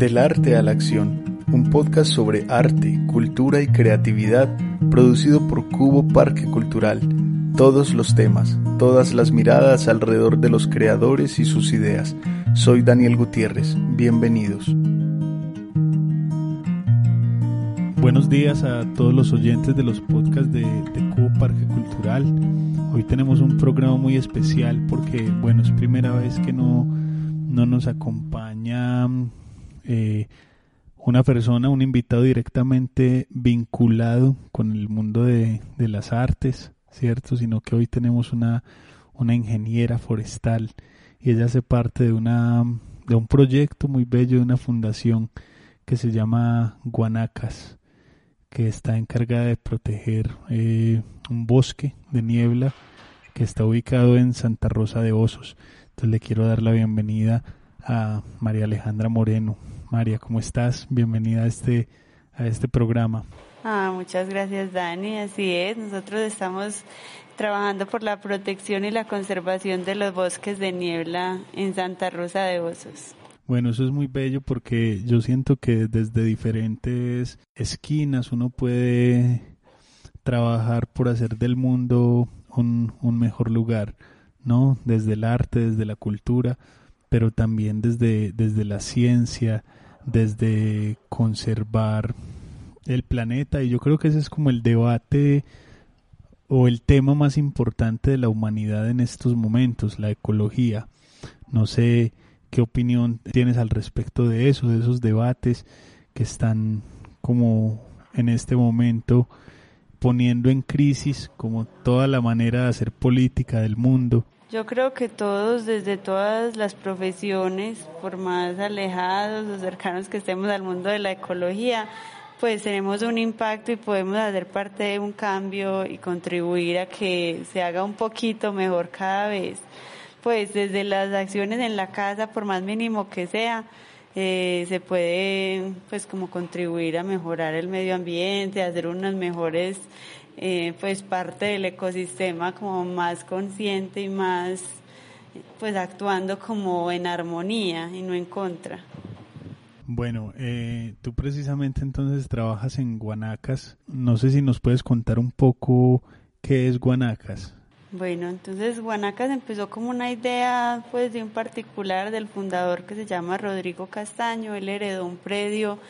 Del arte a la acción, un podcast sobre arte, cultura y creatividad producido por Cubo Parque Cultural. Todos los temas, todas las miradas alrededor de los creadores y sus ideas. Soy Daniel Gutiérrez, bienvenidos. Buenos días a todos los oyentes de los podcasts de, Cubo Parque Cultural. Hoy tenemos un programa muy especial porque, bueno, es primera vez que no, no nos acompaña eh, una persona, un invitado directamente vinculado con el mundo de, las artes, ¿cierto? Sino que hoy tenemos una, una ingeniera forestal y ella hace parte de, una, de un proyecto muy bello de una fundación que se llama Guanacas que está encargada de proteger eh, un bosque de niebla que está ubicado en Santa Rosa de Osos. Entonces le quiero dar la bienvenida a María Alejandra Moreno. María, ¿cómo estás? Bienvenida a este, a este programa. Ah, muchas gracias Dani, así es. Nosotros estamos trabajando por la protección y la conservación de los bosques de niebla en Santa Rosa de Osos. Bueno, eso es muy bello porque yo siento que desde diferentes esquinas uno puede trabajar por hacer del mundo un, un mejor lugar, ¿no? Desde el arte, desde la cultura, pero también desde, desde la ciencia, desde conservar el planeta. Y yo creo que ese es como el debate o el tema más importante de la humanidad en estos momentos, la ecología. No sé ¿Qué opinión tienes al respecto de eso, de esos debates que están como en este momento poniendo en crisis como toda la manera de hacer política del mundo? Yo creo que todos, desde todas las profesiones, por más alejados o cercanos que estemos al mundo de la ecología, pues tenemos un impacto y podemos hacer parte de un cambio y contribuir a que se haga un poquito mejor cada vez. Pues desde las acciones en la casa, por más mínimo que sea, eh, se puede pues como contribuir a mejorar el medio ambiente, hacer unas mejores eh, pues parte del ecosistema como más consciente y más pues actuando como en armonía y no en contra. Bueno, eh, tú precisamente entonces trabajas en Guanacas. No sé si nos puedes contar un poco qué es Guanacas. Bueno, entonces Guanacas empezó como una idea pues de un particular del fundador que se llama Rodrigo Castaño, él heredó un predio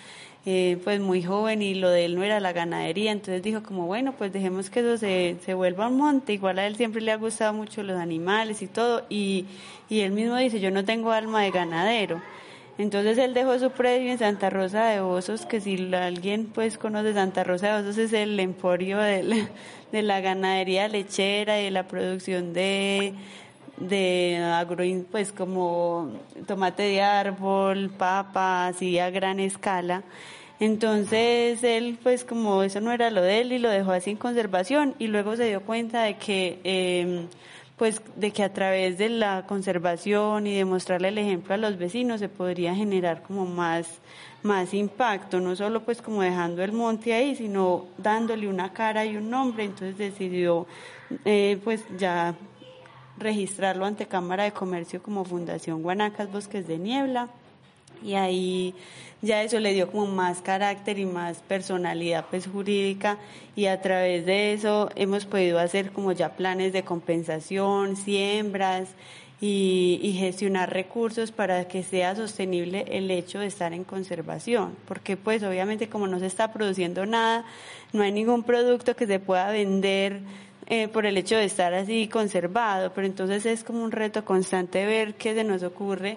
eh, pues muy joven y lo de él no era la ganadería, entonces dijo como bueno pues dejemos que eso se, se vuelva un monte, igual a él siempre le ha gustado mucho los animales y todo. Y, y él mismo dice yo no tengo alma de ganadero. Entonces él dejó su predio en Santa Rosa de Osos, que si alguien pues conoce Santa Rosa de Osos es el emporio de la, ganadería lechera y de la producción de de agro, pues como tomate de árbol, papa, así a gran escala. Entonces él, pues como eso no era lo de él y lo dejó así en conservación y luego se dio cuenta de que eh, pues de que a través de la conservación y de mostrarle el ejemplo a los vecinos se podría generar como más, más impacto, no solo pues como dejando el monte ahí, sino dándole una cara y un nombre, entonces decidió eh, pues ya registrarlo ante Cámara de Comercio como Fundación Guanacas Bosques de Niebla. Y ahí ya eso le dio como más carácter y más personalidad pues jurídica. Y a través de eso hemos podido hacer como ya planes de compensación, siembras y, gestionar recursos para que sea sostenible el hecho de estar en conservación, porque pues obviamente como no se está produciendo nada, no hay ningún producto que se pueda vender eh, por el hecho de estar así conservado, pero entonces es como un reto constante ver qué se nos ocurre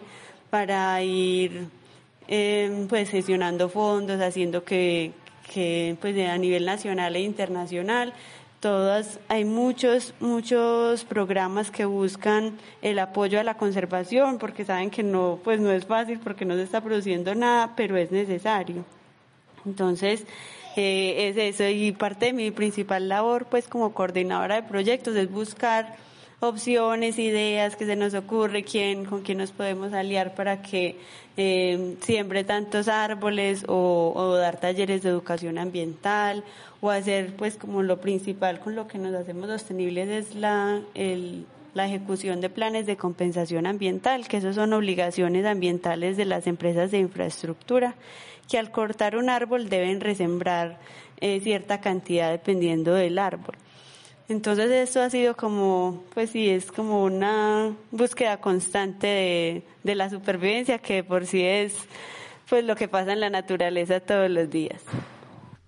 para ir eh, pues gestionando fondos, haciendo que, que pues a nivel nacional e internacional todas hay muchos muchos programas que buscan el apoyo a la conservación porque saben que no pues no es fácil porque no se está produciendo nada pero es necesario. Entonces eh, es eso y parte de mi principal labor pues como coordinadora de proyectos es buscar opciones, ideas que se nos ocurre, quién, con quién nos podemos aliar para que eh, siembre tantos árboles o, dar talleres de educación ambiental o hacer pues como lo principal con lo que nos hacemos sostenibles es la, el, la ejecución de planes de compensación ambiental, que esos son obligaciones ambientales de las empresas de infraestructura, que al cortar un árbol deben resembrar eh, cierta cantidad dependiendo del árbol. Entonces esto ha sido como, pues sí, es como una búsqueda constante de, de la supervivencia que por sí es pues lo que pasa en la naturaleza todos los días.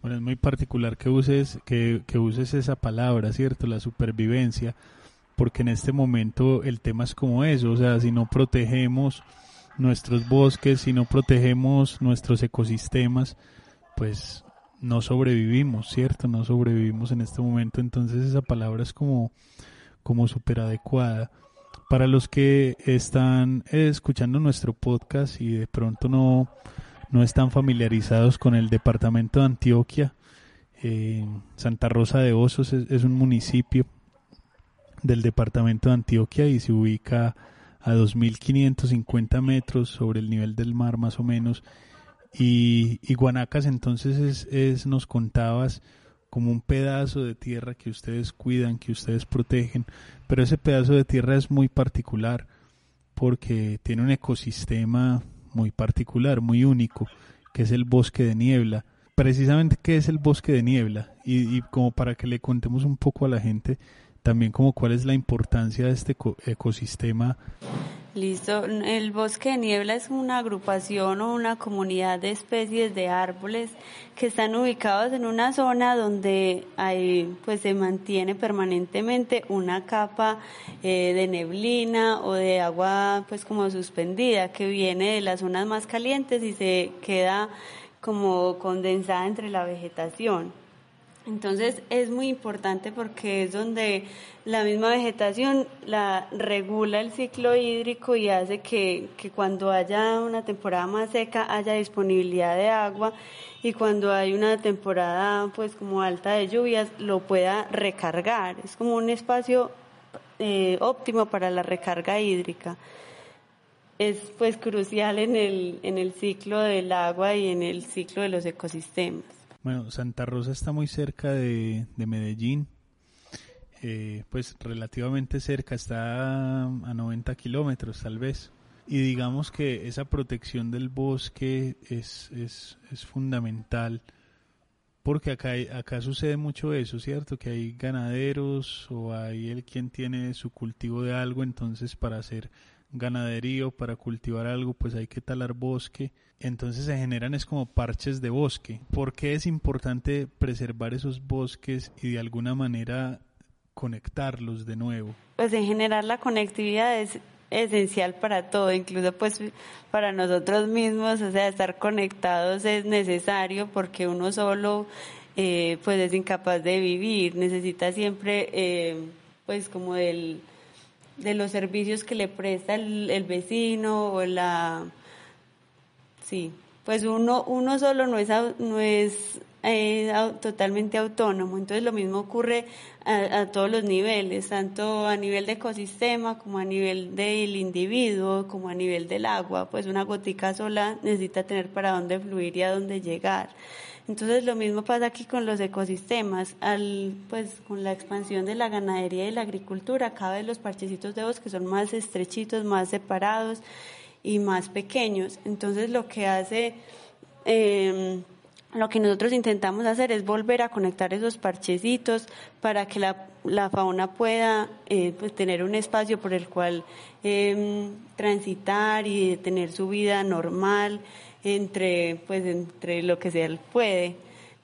Bueno, es muy particular que uses, que, que uses esa palabra, ¿cierto? La supervivencia, porque en este momento el tema es como eso, o sea, si no protegemos nuestros bosques, si no protegemos nuestros ecosistemas, pues no sobrevivimos, ¿cierto? No sobrevivimos en este momento, entonces esa palabra es como, como súper adecuada. Para los que están escuchando nuestro podcast y de pronto no, no están familiarizados con el departamento de Antioquia, eh, Santa Rosa de Osos es, un municipio del departamento de Antioquia y se ubica a 2.550 metros sobre el nivel del mar más o menos. Y, y Guanacas entonces es, es, nos contabas, como un pedazo de tierra que ustedes cuidan, que ustedes protegen, pero ese pedazo de tierra es muy particular porque tiene un ecosistema muy particular, muy único, que es el bosque de niebla. Precisamente, ¿qué es el bosque de niebla? Y, y como para que le contemos un poco a la gente, también como cuál es la importancia de este ecosistema. Listo, el bosque de niebla es una agrupación o una comunidad de especies de árboles que están ubicados en una zona donde hay, pues se mantiene permanentemente una capa eh, de neblina o de agua pues como suspendida que viene de las zonas más calientes y se queda como condensada entre la vegetación. Entonces es muy importante porque es donde la misma vegetación la regula el ciclo hídrico y hace que, que, cuando haya una temporada más seca haya disponibilidad de agua y cuando hay una temporada pues como alta de lluvias lo pueda recargar. Es como un espacio eh, óptimo para la recarga hídrica. Es pues crucial en el, en el ciclo del agua y en el ciclo de los ecosistemas. Bueno, Santa Rosa está muy cerca de, Medellín, eh, pues relativamente cerca, está a 90 kilómetros tal vez. Y digamos que esa protección del bosque es, es, es fundamental porque acá, acá sucede mucho eso, ¿cierto? Que hay ganaderos o hay el quien tiene su cultivo de algo, entonces para hacer ganaderío, para cultivar algo, pues hay que talar bosque. Entonces se generan es como parches de bosque. ¿Por qué es importante preservar esos bosques y de alguna manera conectarlos de nuevo? Pues en general la conectividad es esencial para todo, incluso pues para nosotros mismos, o sea, estar conectados es necesario porque uno solo eh, pues es incapaz de vivir, necesita siempre eh, pues como del de los servicios que le presta el, vecino o la sí pues uno uno solo no es no es eh, totalmente autónomo. Entonces lo mismo ocurre a, todos los niveles tanto a nivel de ecosistema como a nivel del individuo como a nivel del agua. Pues una gotica sola necesita tener para dónde fluir y a dónde llegar. Entonces lo mismo pasa aquí con los ecosistemas, al pues con la expansión de la ganadería y la agricultura, cada vez los parchecitos de bosque son más estrechitos, más separados y más pequeños. Entonces lo que hace em, lo que nosotros intentamos hacer es volver a conectar esos parchecitos para que la, la fauna pueda eh, pues tener un espacio por el cual eh, transitar y tener su vida normal entre, pues, entre lo que se puede.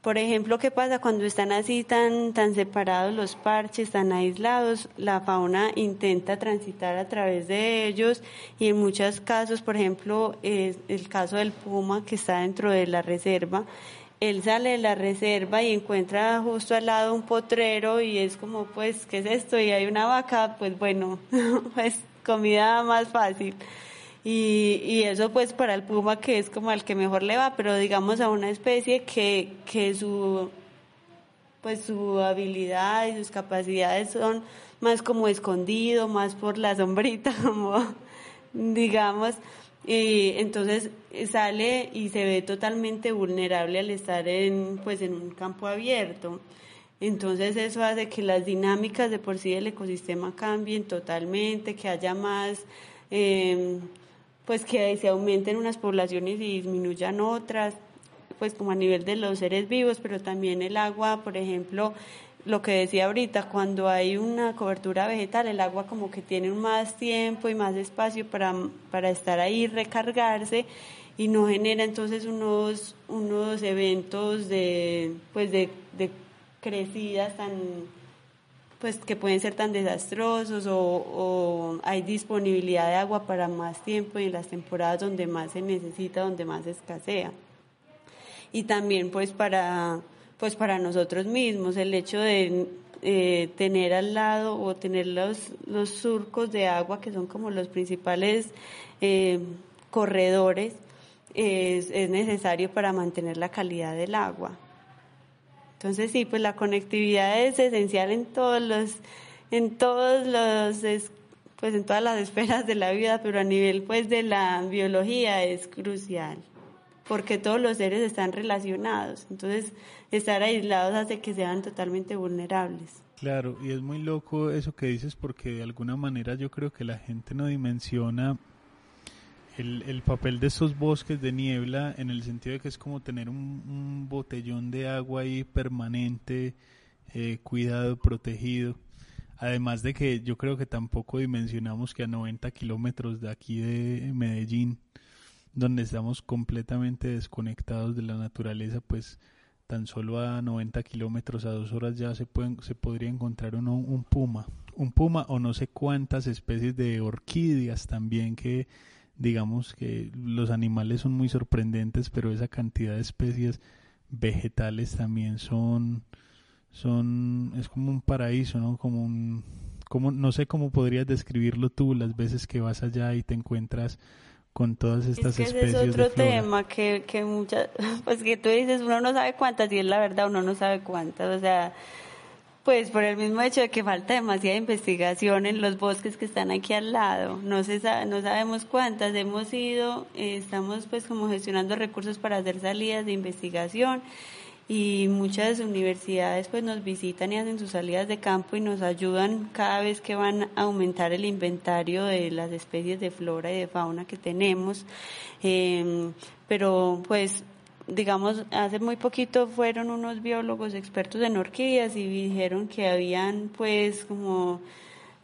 Por ejemplo, ¿qué pasa cuando están así tan, tan separados los parches, tan aislados? La fauna intenta transitar a través de ellos y en muchos casos, por ejemplo, el caso del puma que está dentro de la reserva, él sale de la reserva y encuentra justo al lado un potrero y es como, pues, ¿qué es esto? Y hay una vaca, pues bueno, pues comida más fácil. Y, y eso pues para el puma que es como al que mejor le va, pero digamos a una especie que, que su pues su habilidad y sus capacidades son más como escondido, más por la sombrita, como digamos, y entonces sale y se ve totalmente vulnerable al estar en pues en un campo abierto. Entonces eso hace que las dinámicas de por sí del ecosistema cambien totalmente, que haya más, em, pues que se aumenten unas poblaciones y disminuyan otras, pues como a nivel de los seres vivos, pero también el agua, por ejemplo, lo que decía ahorita, cuando hay una cobertura vegetal, el agua como que tiene más tiempo y más espacio para, para estar ahí, recargarse y no genera entonces unos, unos eventos de, pues de, de crecidas tan pues que pueden ser tan desastrosos o, hay disponibilidad de agua para más tiempo y en las temporadas donde más se necesita, donde más escasea. Y también pues para, pues para nosotros mismos, el hecho de eh, tener al lado o tener los, los surcos de agua que son como los principales eh, corredores es, es necesario para mantener la calidad del agua. Entonces sí, pues la conectividad es esencial en todos los, en todos los, pues en todas las esferas de la vida, pero a nivel pues de la biología es crucial, porque todos los seres están relacionados. Entonces estar aislados hace que sean totalmente vulnerables. Claro, y es muy loco eso que dices porque de alguna manera yo creo que la gente no dimensiona el, el, papel de estos bosques de niebla en el sentido de que es como tener un, botellón de agua ahí permanente, eh, cuidado, protegido. Además de que yo creo que tampoco dimensionamos que a 90 kilómetros de aquí de Medellín, donde estamos completamente desconectados de la naturaleza, pues tan solo a 90 kilómetros a dos horas ya se, pueden, se podría encontrar un puma. Un puma o no sé cuántas especies de orquídeas también que digamos que los animales son muy sorprendentes, pero esa cantidad de especies vegetales también son, son, es como un paraíso, ¿no? Como un, como, no sé cómo podrías describirlo tú las veces que vas allá y te encuentras con todas estas es que especies. Ese es otro tema que, que muchas, pues que tú dices, uno no sabe cuántas y es la verdad, uno no sabe cuántas, o sea, pues por el mismo hecho de que falta demasiada investigación en los bosques que están aquí al lado. No se no sabemos cuántas hemos ido, eh, estamos pues como gestionando recursos para hacer salidas de investigación y muchas universidades pues nos visitan y hacen sus salidas de campo y nos ayudan cada vez que van a aumentar el inventario de las especies de flora y de fauna que tenemos. Eh, pero pues digamos, hace muy poquito fueron unos biólogos expertos en orquídeas y dijeron que habían, pues, como,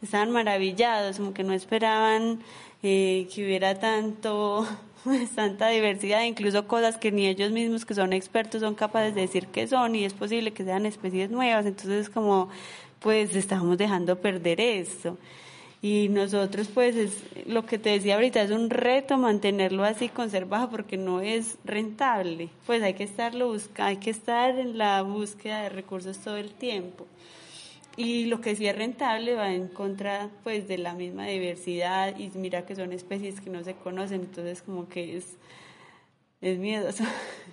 estaban maravillados, como que no esperaban eh, que hubiera tanto, tanta diversidad, incluso cosas que ni ellos mismos que son expertos son capaces de decir que son y es posible que sean especies nuevas, entonces como, pues, estamos dejando perder esto y nosotros pues es lo que te decía ahorita es un reto mantenerlo así conservado porque no es rentable. Pues hay que estarlo busca hay que estar en la búsqueda de recursos todo el tiempo y lo que sí es rentable va en contra pues de la misma diversidad y mira que son especies que no se conocen entonces como que es es miedoso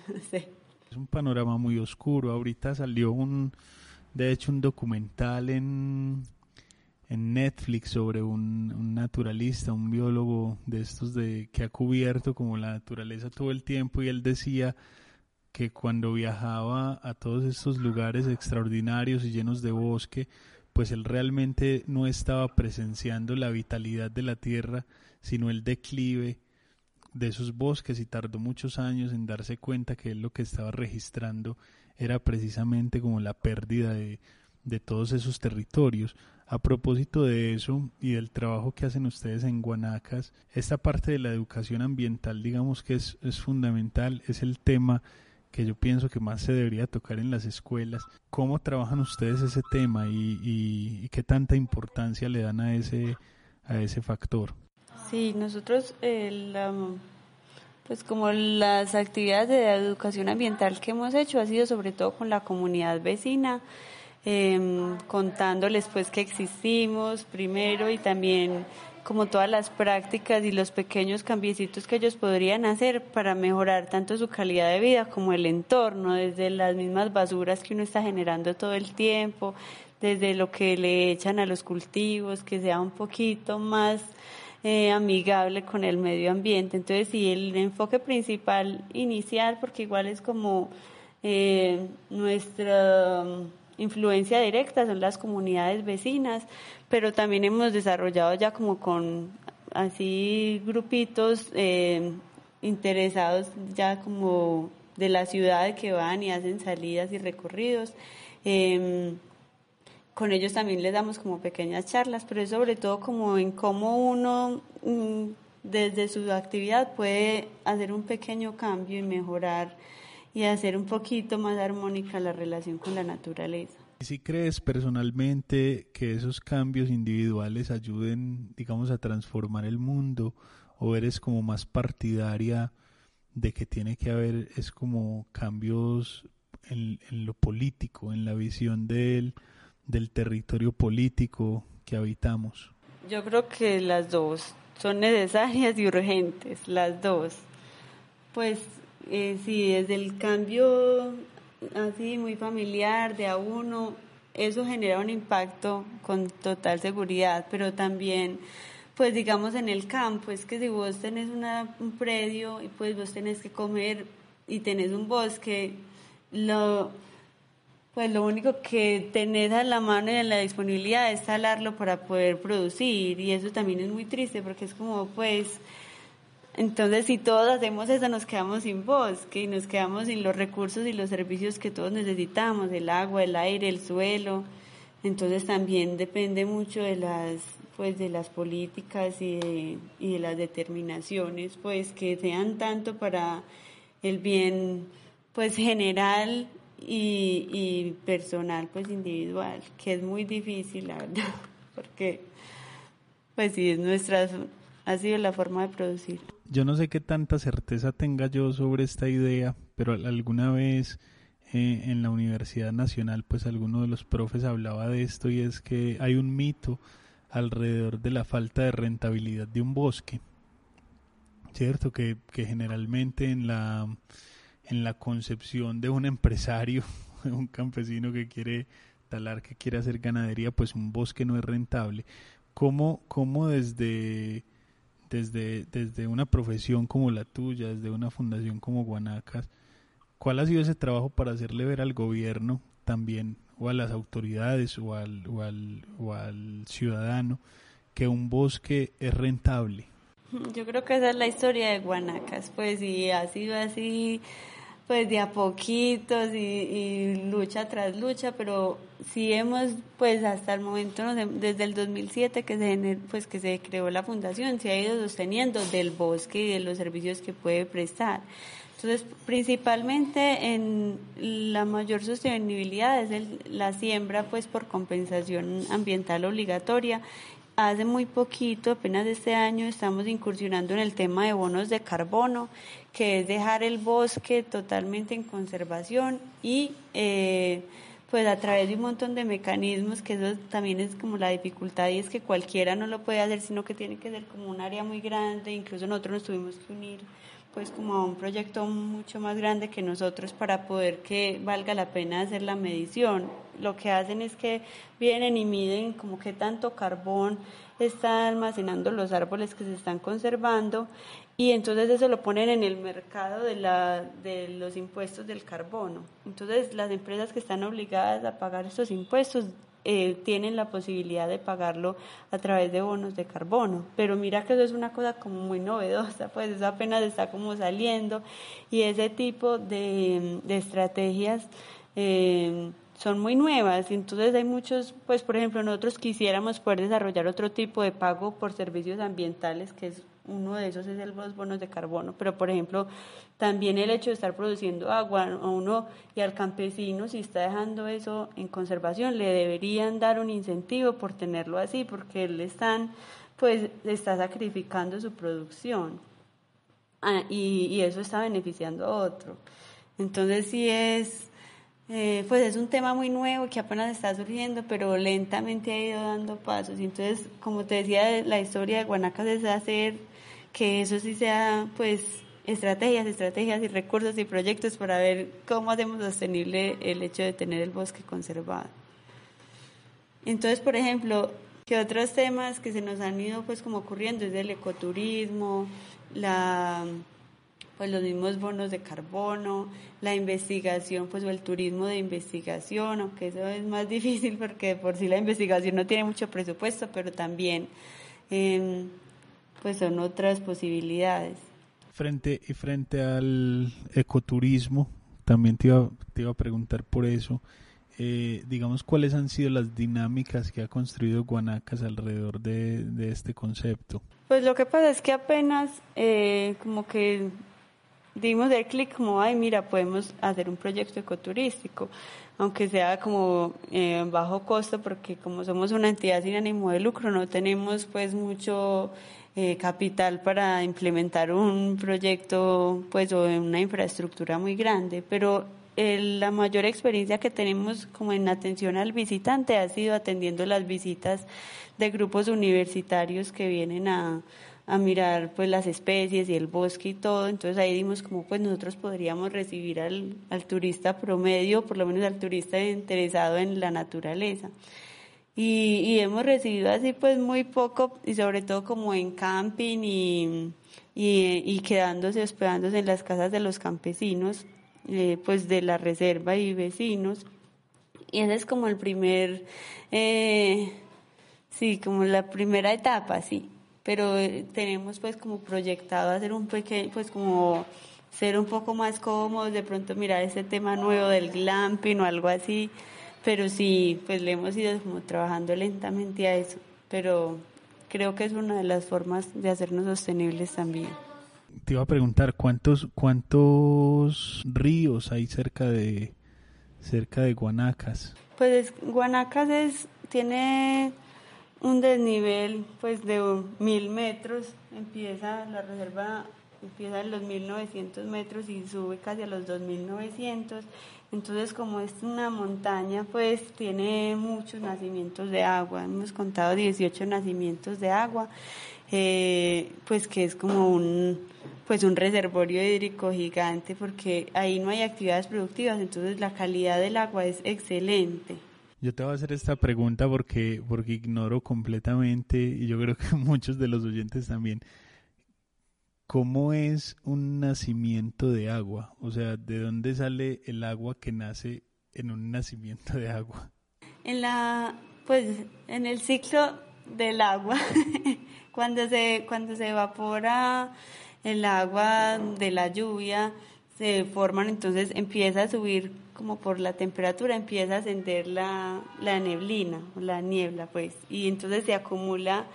es un panorama muy oscuro. Ahorita salió un de hecho un documental en en Netflix sobre un, naturalista, un biólogo de estos de que ha cubierto como la naturaleza todo el tiempo y él decía que cuando viajaba a todos estos lugares extraordinarios y llenos de bosque, pues él realmente no estaba presenciando la vitalidad de la tierra, sino el declive de esos bosques y tardó muchos años en darse cuenta que él lo que estaba registrando era precisamente como la pérdida de, de todos esos territorios. A propósito de eso y del trabajo que hacen ustedes en Guanacas, esta parte de la educación ambiental, digamos que es, es fundamental, es el tema que yo pienso que más se debería tocar en las escuelas. ¿Cómo trabajan ustedes ese tema y, y, qué tanta importancia le dan a ese, a ese factor? Sí, nosotros, pues como las actividades de educación ambiental que hemos hecho ha sido sobre todo con la comunidad vecina Em, contándoles pues que existimos primero y también como todas las prácticas y los pequeños cambiecitos que ellos podrían hacer para mejorar tanto su calidad de vida como el entorno, desde las mismas basuras que uno está generando todo el tiempo, desde lo que le echan a los cultivos, que sea un poquito más eh, amigable con el medio ambiente. Entonces, sí, el enfoque principal inicial, porque igual es como eh, nuestra influencia directa son las comunidades vecinas, pero también hemos desarrollado ya como con así grupitos eh, interesados ya como de la ciudad que van y hacen salidas y recorridos. Em, con ellos también les damos como pequeñas charlas, pero es sobre todo como en cómo uno mm, desde su actividad puede hacer un pequeño cambio y mejorar y hacer un poquito más armónica la relación con la naturaleza. ¿Si crees personalmente que esos cambios individuales ayuden, digamos, a transformar el mundo o eres como más partidaria de que tiene que haber, es como cambios en, lo político, en la visión del, del territorio político que habitamos? Yo creo que las dos son necesarias y urgentes, las dos. Pues eh, sí, desde el cambio así muy familiar de a uno, eso genera un impacto con total seguridad, pero también pues digamos en el campo, es que si vos tenés una, un predio y pues vos tenés que comer y tenés un bosque, lo, pues lo único que tenés a la mano y en la disponibilidad es talarlo para poder producir. Y eso también es muy triste porque es como pues entonces, si todos hacemos eso, nos quedamos sin bosque y nos quedamos sin los recursos y los servicios que todos necesitamos, el agua, el aire, el suelo. Entonces, también depende mucho de las, pues, de las políticas y de, y de las determinaciones, pues, que sean tanto para el bien, pues, general y, y personal, pues, individual, que es muy difícil, la verdad, porque, pues, sí, es nuestra, ha sido la forma de producir. Yo no sé qué tanta certeza tenga yo sobre esta idea, pero alguna vez eh, en la Universidad Nacional, pues alguno de los profes hablaba de esto y es que hay un mito alrededor de la falta de rentabilidad de un bosque. Cierto que, que generalmente en la, en la concepción de un empresario, un campesino que quiere talar, que quiere hacer ganadería, pues un bosque no es rentable. ¿Cómo, cómo desde desde, desde una profesión como la tuya, desde una fundación como Guanacas, ¿cuál ha sido ese trabajo para hacerle ver al gobierno también, o a las autoridades, o al, o al, o al ciudadano, que un bosque es rentable? Yo creo que esa es la historia de Guanacas, pues, y ha sido así pues de a poquitos y, lucha tras lucha, pero sí hemos, pues hasta el momento, desde el 2007 que se, pues, que se creó la fundación, se ha ido sosteniendo del bosque y de los servicios que puede prestar. Entonces, principalmente en la mayor sostenibilidad es la siembra, pues por compensación ambiental obligatoria Hace muy poquito, apenas este año, estamos incursionando en el tema de bonos de carbono, que es dejar el bosque totalmente en conservación y eh, pues a través de un montón de mecanismos, que eso también es como la dificultad y es que cualquiera no lo puede hacer, sino que tiene que ser como un área muy grande, incluso nosotros nos tuvimos que unir pues como a un proyecto mucho más grande que nosotros para poder que valga la pena hacer la medición. Lo que hacen es que vienen y miden como qué tanto carbón está almacenando los árboles que se están conservando y entonces eso lo ponen en el mercado de, la, de los impuestos del carbono. Entonces las empresas que están obligadas a pagar estos impuestos eh, tienen la posibilidad de pagarlo a través de bonos de carbono. Pero mira que eso es una cosa como muy novedosa, pues eso apenas está como saliendo y ese tipo de, estrategias eh, son muy nuevas. Entonces hay muchos, pues por ejemplo nosotros quisiéramos poder desarrollar otro tipo de pago por servicios ambientales que es uno de esos es el los bonos de carbono, pero por ejemplo, también el hecho de estar produciendo agua a uno y al campesino, si está dejando eso en conservación, le deberían dar un incentivo por tenerlo así, porque él están, pues, está sacrificando su producción. Ah, y, eso está beneficiando a otro. Entonces sí es, eh, pues es un tema muy nuevo que apenas está surgiendo, pero lentamente ha ido dando pasos. Entonces, como te decía, la historia de Guanacas es hacer que eso sí sea, pues, estrategias, estrategias y recursos y proyectos para ver cómo hacemos sostenible el hecho de tener el bosque conservado. Entonces, por ejemplo, que otros temas que se nos han ido pues como ocurriendo es el ecoturismo, la pues los mismos bonos de carbono, la investigación, pues o el turismo de investigación, aunque eso es más difícil porque por sí la investigación no tiene mucho presupuesto, pero también em, pues son otras posibilidades. Frente y frente al ecoturismo, también te iba, te iba a preguntar por eso. Eh, digamos, cuáles han sido las dinámicas que ha construido Guanacas alrededor de, de este concepto. Pues lo que pasa es que apenas eh, como que dimos el clic como, ay, mira, podemos hacer un proyecto ecoturístico, aunque sea como eh, bajo costo, porque como somos una entidad sin ánimo de lucro, no tenemos pues mucho eh, capital para implementar un proyecto pues o una infraestructura muy grande, pero la mayor experiencia que tenemos como en atención al visitante ha sido atendiendo las visitas de grupos universitarios que vienen a, a mirar pues las especies y el bosque y todo, entonces ahí dimos como pues nosotros podríamos recibir al, al turista promedio, por lo menos al turista interesado en la naturaleza. Y, y, hemos recibido así pues muy poco y sobre todo como en camping y, y, quedándose, hospedándose en las casas de los campesinos eh, pues de la reserva y vecinos. Y ese es como el primer, eh, sí, como la primera etapa, sí. Pero eh, tenemos pues como proyectado hacer un pequeño, pues como ser un poco más cómodos, de pronto mirar ese tema nuevo del glamping o algo así. Pero sí, pues le hemos ido como trabajando lentamente a eso. Pero creo que es una de las formas de hacernos sostenibles también te iba a preguntar cuántos cuántos ríos hay cerca de cerca de Guanacas. Pues Guanacas es tiene un desnivel pues de mil metros. Empieza la reserva empieza en los 1900 metros y sube casi a los 2900. Entonces, como es una montaña, pues tiene muchos nacimientos de agua. Hemos contado 18 nacimientos de agua, eh, pues que es como un pues un reservorio hídrico gigante porque ahí no hay actividades productivas, entonces la calidad del agua es excelente. Yo te voy a hacer esta pregunta porque, porque ignoro completamente, y yo creo que muchos de los oyentes también, ¿cómo es un nacimiento de agua? O sea, ¿de dónde sale el agua que nace en un nacimiento de agua? En la, pues, en el ciclo del agua, cuando se, cuando se evapora el agua de la lluvia se forman, entonces empieza a subir como por la temperatura, empieza a ascender la, la neblina, la niebla, pues, y entonces se acumula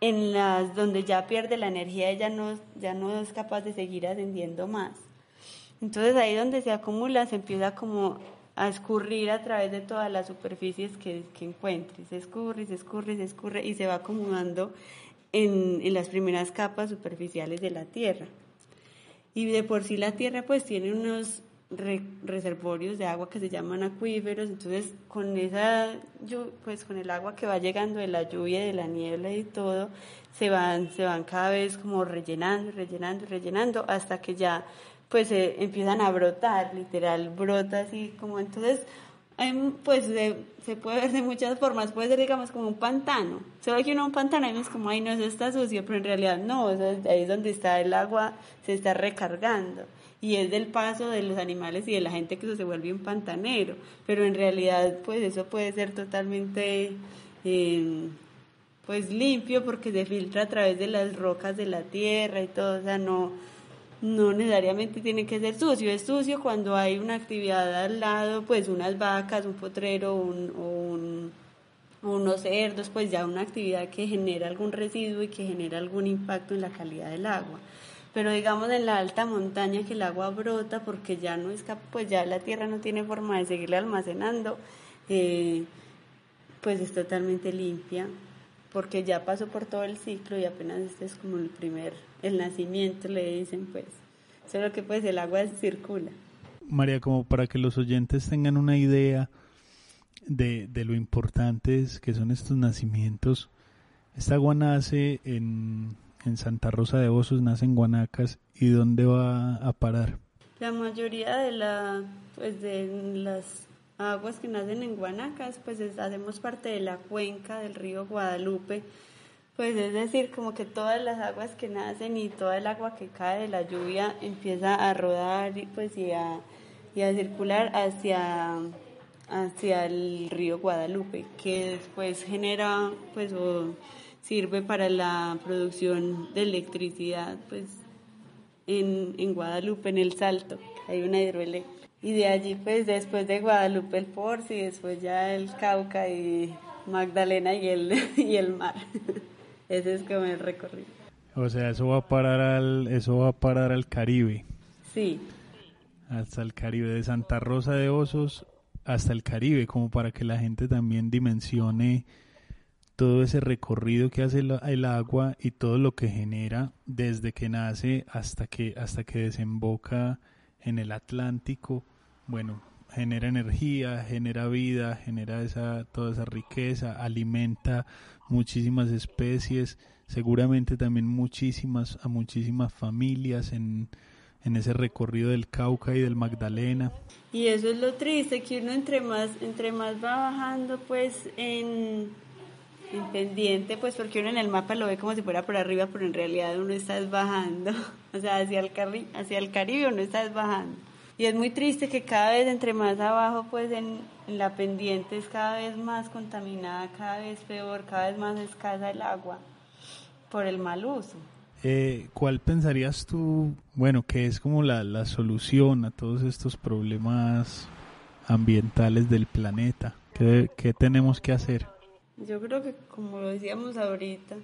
en las donde ya pierde la energía, ella no, ya no es capaz de seguir ascendiendo más. Entonces ahí donde se acumula se empieza como a escurrir a través de todas las superficies que, que encuentre, se escurre, se escurre, se escurre y se va acumulando en, en las primeras capas superficiales de la Tierra. Y de por sí la Tierra pues tiene unos reservorios de agua que se llaman acuíferos, entonces con esa pues con el agua que va llegando de la lluvia, de la niebla y todo, se van se van cada vez como rellenando, rellenando, rellenando hasta que ya pues se empiezan a brotar, literal brota así como entonces pues se puede ver de muchas formas, puede ser digamos como un pantano, se ve que uno un pantano y es como, ay no, eso está sucio, pero en realidad no, ahí es donde está el agua, se está recargando y es del paso de los animales y de la gente que se vuelve un pantanero, pero en realidad pues eso puede ser totalmente em, pues limpio porque se filtra a través de las rocas de la tierra y todo, o sea, no no necesariamente tiene que ser sucio, es sucio cuando hay una actividad al lado, pues unas vacas, un potrero, un, unos cerdos, pues ya una actividad que genera algún residuo y que genera algún impacto en la calidad del agua. Pero digamos en la alta montaña que el agua brota porque ya no es pues ya la tierra no tiene forma de seguirle almacenando, eh, pues es totalmente limpia porque ya pasó por todo el ciclo y apenas este es como el primer, el nacimiento, le dicen pues. Solo que pues el agua circula. María, como para que los oyentes tengan una idea de, de lo importantes que son estos nacimientos, esta agua nace en, en Santa Rosa de Osos, nace en Guanacas, ¿y dónde va a parar? La mayoría pues de las aguas que nacen en Guanacas, pues hacemos parte de la cuenca del río Guadalupe, Pues es decir, como que todas las aguas que nacen y toda el agua que cae de la lluvia empieza a rodar y pues y a, circular hacia, hacia el río Guadalupe, que después genera pues sirve para la producción de electricidad pues en, en Guadalupe, en el Salto, hay una hidroeléctrica. Y de allí pues después de Guadalupe el Porci, después ya el Cauca y Magdalena y el, y el mar. Ese es como el recorrido. O sea, eso va a parar al, eso va a parar al Caribe. Sí. Hasta el Caribe, de Santa Rosa de Osos hasta el Caribe, como para que la gente también dimensione todo ese recorrido que hace el, agua y todo lo que genera desde que nace hasta que hasta que desemboca en el Atlántico. Bueno, genera energía, genera vida, genera esa toda esa riqueza, alimenta muchísimas especies, seguramente también muchísimas a muchísimas familias en en ese recorrido del Cauca y del Magdalena. Y eso es lo triste, que uno entre más, entre más va bajando pues en, en pendiente, pues porque uno en el mapa lo ve como si fuera por arriba, pero en realidad uno está bajando, o sea, hacia el, hacia el Caribe uno está bajando. Y es muy triste que cada vez entre más abajo, pues en, en la pendiente es cada vez más contaminada, cada vez peor, cada vez más escasa el agua por el mal uso. Eh, ¿Cuál pensarías tú, bueno, que es como la, la solución a todos estos problemas ambientales del planeta? ¿Qué, ¿Qué tenemos que hacer? Yo creo que, como lo decíamos ahorita,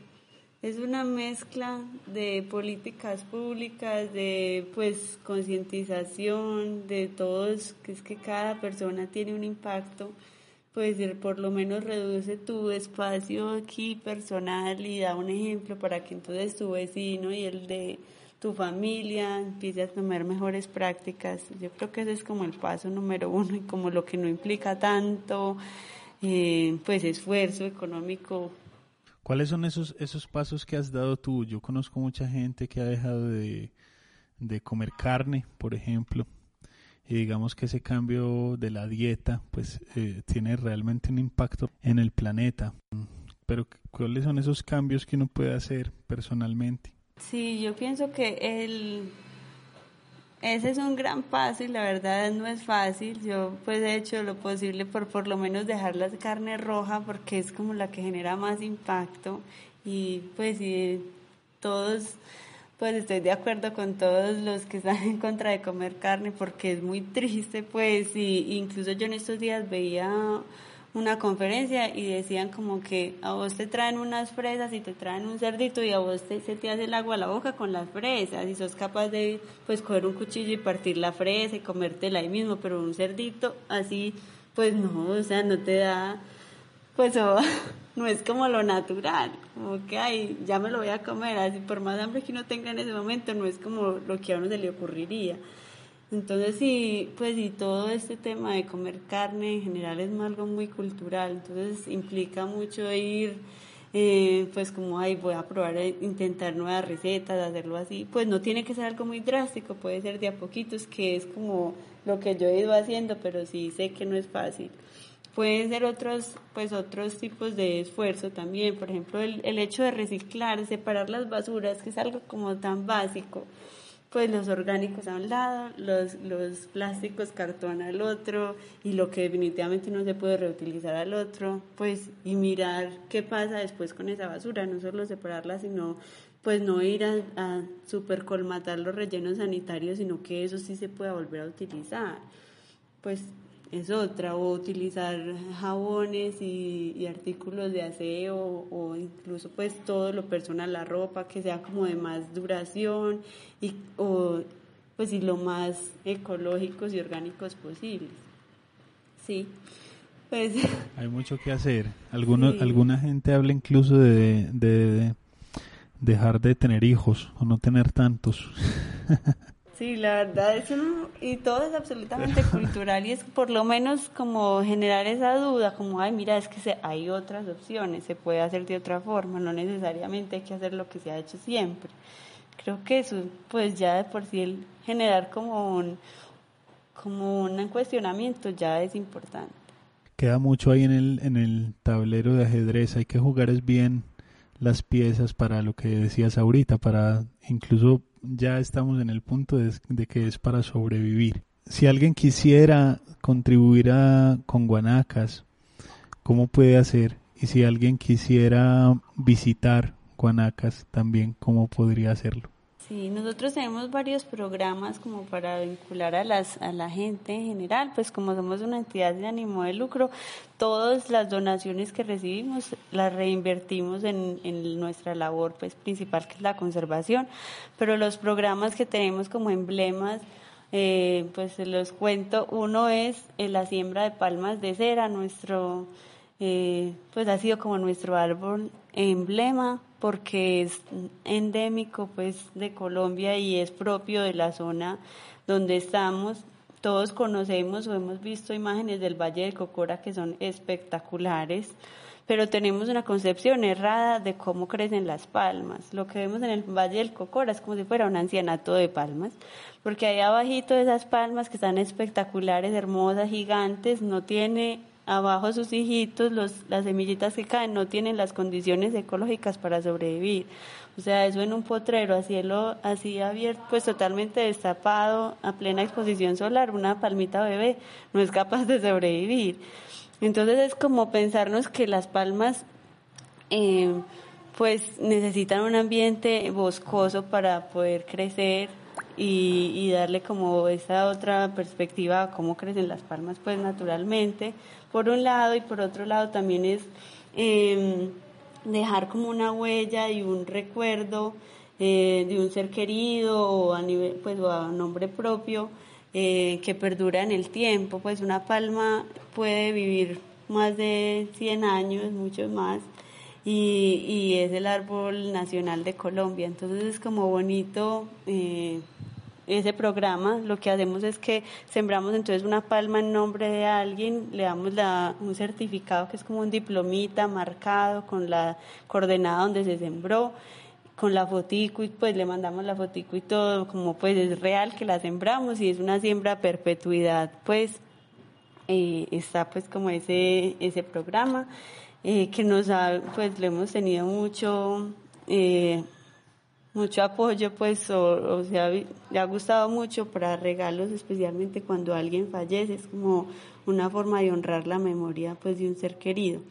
es una mezcla de políticas públicas, de pues concientización, de todos, que es que cada persona tiene un impacto pues por lo menos reduce tu espacio aquí personal y da un ejemplo para que entonces tu vecino y el de tu familia empiece a tomar mejores prácticas. Yo creo que ese es como el paso número uno y como lo que no implica tanto eh, pues esfuerzo económico. ¿Cuáles son esos, esos pasos que has dado tú? Yo conozco mucha gente que ha dejado de, de comer carne, por ejemplo, y digamos que ese cambio de la dieta pues eh, tiene realmente un impacto en el planeta. Pero ¿cuáles son esos cambios que uno puede hacer personalmente? Sí, yo pienso que el ese es un gran paso y la verdad no es fácil. Yo pues he hecho lo posible por por lo menos dejar la carne roja porque es como la que genera más impacto y pues si todos pues estoy de acuerdo con todos los que están en contra de comer carne porque es muy triste, pues, y incluso yo en estos días veía una conferencia y decían como que a vos te traen unas fresas y te traen un cerdito y a vos te, se te hace el agua a la boca con las fresas y sos capaz de pues coger un cuchillo y partir la fresa y comértela ahí mismo, pero un cerdito así pues no, o sea, no te da pues no es como lo natural, como que ay, ya me lo voy a comer, así por más hambre que uno tenga en ese momento, no es como lo que a uno se le ocurriría. Entonces sí, pues y todo este tema de comer carne en general es algo muy cultural, entonces implica mucho ir, eh, pues como, ay, voy a probar, intentar nuevas recetas, hacerlo así, pues no tiene que ser algo muy drástico, puede ser de a poquitos, que es como lo que yo he ido haciendo, pero sí sé que no es fácil. Pueden ser otros, pues otros tipos de esfuerzo también, por ejemplo, el, el hecho de reciclar, separar las basuras, que es algo como tan básico, pues los orgánicos a un lado, los, los plásticos, cartón al otro, y lo que definitivamente no se puede reutilizar al otro, pues, y mirar qué pasa después con esa basura, no solo separarla, sino pues no ir a, a supercolmatar los rellenos sanitarios, sino que eso sí se pueda volver a utilizar. Pues es otra, o utilizar jabones y, artículos de aseo o incluso pues todo lo personal, la ropa que sea como de más duración y o pues y lo más ecológicos y orgánicos posibles. Sí. Pues hay mucho que hacer. Algunos alguna gente habla incluso de, de dejar de tener hijos o no tener tantos. Sí, la verdad es un, y todo es absolutamente cultural y es por lo menos como generar esa duda, como, ay, mira, es que se, hay otras opciones, se puede hacer de otra forma, no necesariamente hay que hacer lo que se ha hecho siempre. Creo que eso, pues ya de por sí el generar como un, como un cuestionamiento ya es importante. Queda mucho ahí en el, en el tablero de ajedrez, hay que jugar es bien las piezas para lo que decías ahorita, para incluso ya estamos en el punto de, de que es para sobrevivir. Si alguien quisiera contribuir a, con Guanacas, ¿cómo puede hacer? Y si alguien quisiera visitar Guanacas también, ¿cómo podría hacerlo? Sí, nosotros tenemos varios programas como para vincular a, las, a la gente en general, pues como somos una entidad de ánimo de lucro, todas las donaciones que recibimos las reinvertimos en, en nuestra labor pues principal que es la conservación, pero los programas que tenemos como emblemas, eh, pues se los cuento, uno es eh, la siembra de palmas de cera, nuestro, eh, pues ha sido como nuestro árbol emblema porque es endémico pues de Colombia y es propio de la zona donde estamos. Todos conocemos o hemos visto imágenes del Valle del Cocora que son espectaculares, pero tenemos una concepción errada de cómo crecen las palmas. Lo que vemos en el Valle del Cocora es como si fuera un ancianato de palmas, porque ahí abajito de esas palmas que están espectaculares, hermosas, gigantes, no tiene abajo sus hijitos, los, las semillitas que caen no tienen las condiciones ecológicas para sobrevivir. O sea, eso en un potrero a cielo así abierto, pues totalmente destapado, a plena exposición solar, una palmita bebé no es capaz de sobrevivir. Entonces es como pensarnos que las palmas eh, pues necesitan un ambiente boscoso para poder crecer, y, y, darle como esa otra perspectiva a cómo crecen las palmas pues naturalmente por un lado y por otro lado también es eh, dejar como una huella y un recuerdo eh, de un ser querido o a nivel pues o a nombre propio eh, que perdura en el tiempo. Pues una palma puede vivir más de 100 años mucho más y, y es el árbol nacional de Colombia. Entonces es como bonito eh, ese programa, lo que hacemos es que sembramos entonces una palma en nombre de alguien, le damos la, un certificado que es como un diplomita marcado con la coordenada donde se sembró, con la fotico y pues le mandamos la fotico y todo, como pues es real que la sembramos y es una siembra a perpetuidad, pues eh, está pues como ese, ese programa eh, que nos ha, pues le hemos tenido mucho... Eh, mucho apoyo, pues, o, sea, le ha gustado mucho para regalos, especialmente cuando alguien fallece, es como una forma de honrar la memoria, pues, de un ser querido.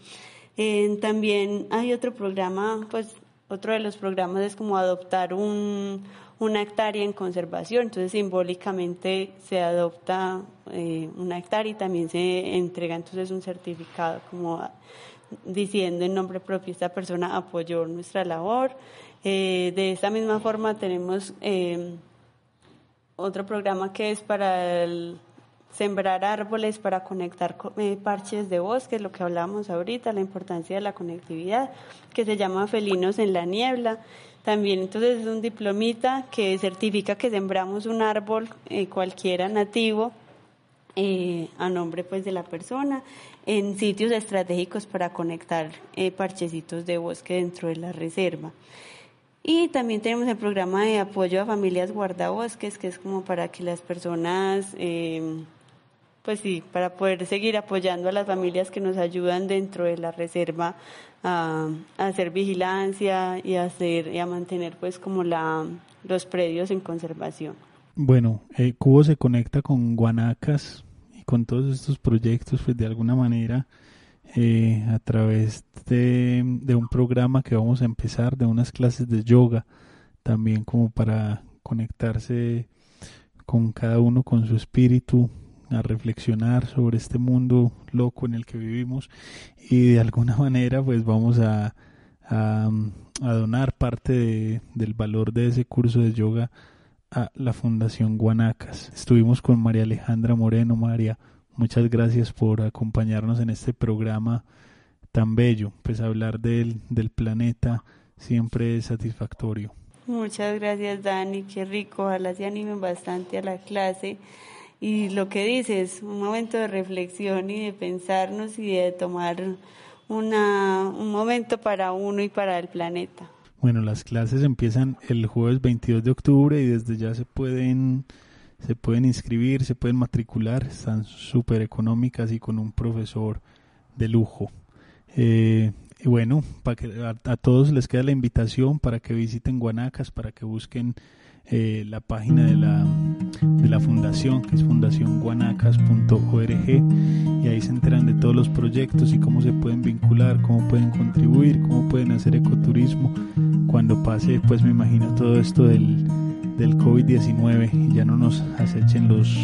también hay otro programa, pues, otro de los programas es como adoptar un, una hectárea en conservación, entonces simbólicamente se adopta eh, una hectárea y también se entrega entonces un certificado como diciendo en nombre propio esta persona apoyó nuestra labor. Eh, de esta misma forma tenemos eh, otro programa que es para sembrar árboles, para conectar eh, parches de bosque, lo que hablábamos ahorita, la importancia de la conectividad, que se llama Felinos en la Niebla. También entonces es un diplomita que certifica que sembramos un árbol cualquiera nativo a nombre pues de la persona en sitios estratégicos para conectar parchecitos de bosque dentro de la reserva. Y también tenemos el programa de apoyo a familias guardabosques, que es como para que las personas, eh, pues sí, para poder seguir apoyando a las familias que nos ayudan dentro de la reserva a, hacer vigilancia y a, hacer, y a mantener pues como la, los predios en conservación. Bueno, eh, Cubo se conecta con Guanacas y con todos estos proyectos, pues de alguna manera eh, a través de, un programa que vamos a empezar, de unas clases de yoga, también como para conectarse con cada uno, con su espíritu, a reflexionar sobre este mundo loco en el que vivimos y de alguna manera pues vamos a, a, donar parte del valor de ese curso de yoga a la Fundación Guanacas. Estuvimos con María Alejandra Moreno, María, Muchas gracias por acompañarnos en este programa tan bello. Pues hablar del, del planeta siempre es satisfactorio. Muchas gracias Dani, qué rico, ojalá se animen bastante a la clase. Y lo que dices, un momento de reflexión y de pensarnos y de tomar una, un momento para uno y para el planeta. Bueno, las clases empiezan el jueves 22 de octubre y desde ya se pueden se pueden inscribir, se pueden matricular, están súper económicas y con un profesor de lujo. Eh, y bueno, para que a, todos les queda la invitación para que visiten Guanacas, para que busquen eh, la página de la, de la fundación, que es fundacionguanacas.org, y ahí se enteran de todos los proyectos y cómo se pueden vincular, cómo pueden contribuir, cómo pueden hacer ecoturismo cuando pase, pues me imagino todo esto del, del COVID-19 y ya no nos acechen los,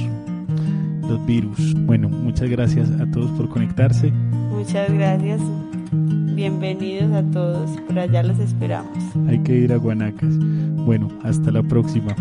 los virus. Bueno, muchas gracias a todos por conectarse. Muchas gracias. Bienvenidos a todos, por allá los esperamos. Hay que ir a Guanacas. Bueno, hasta la próxima.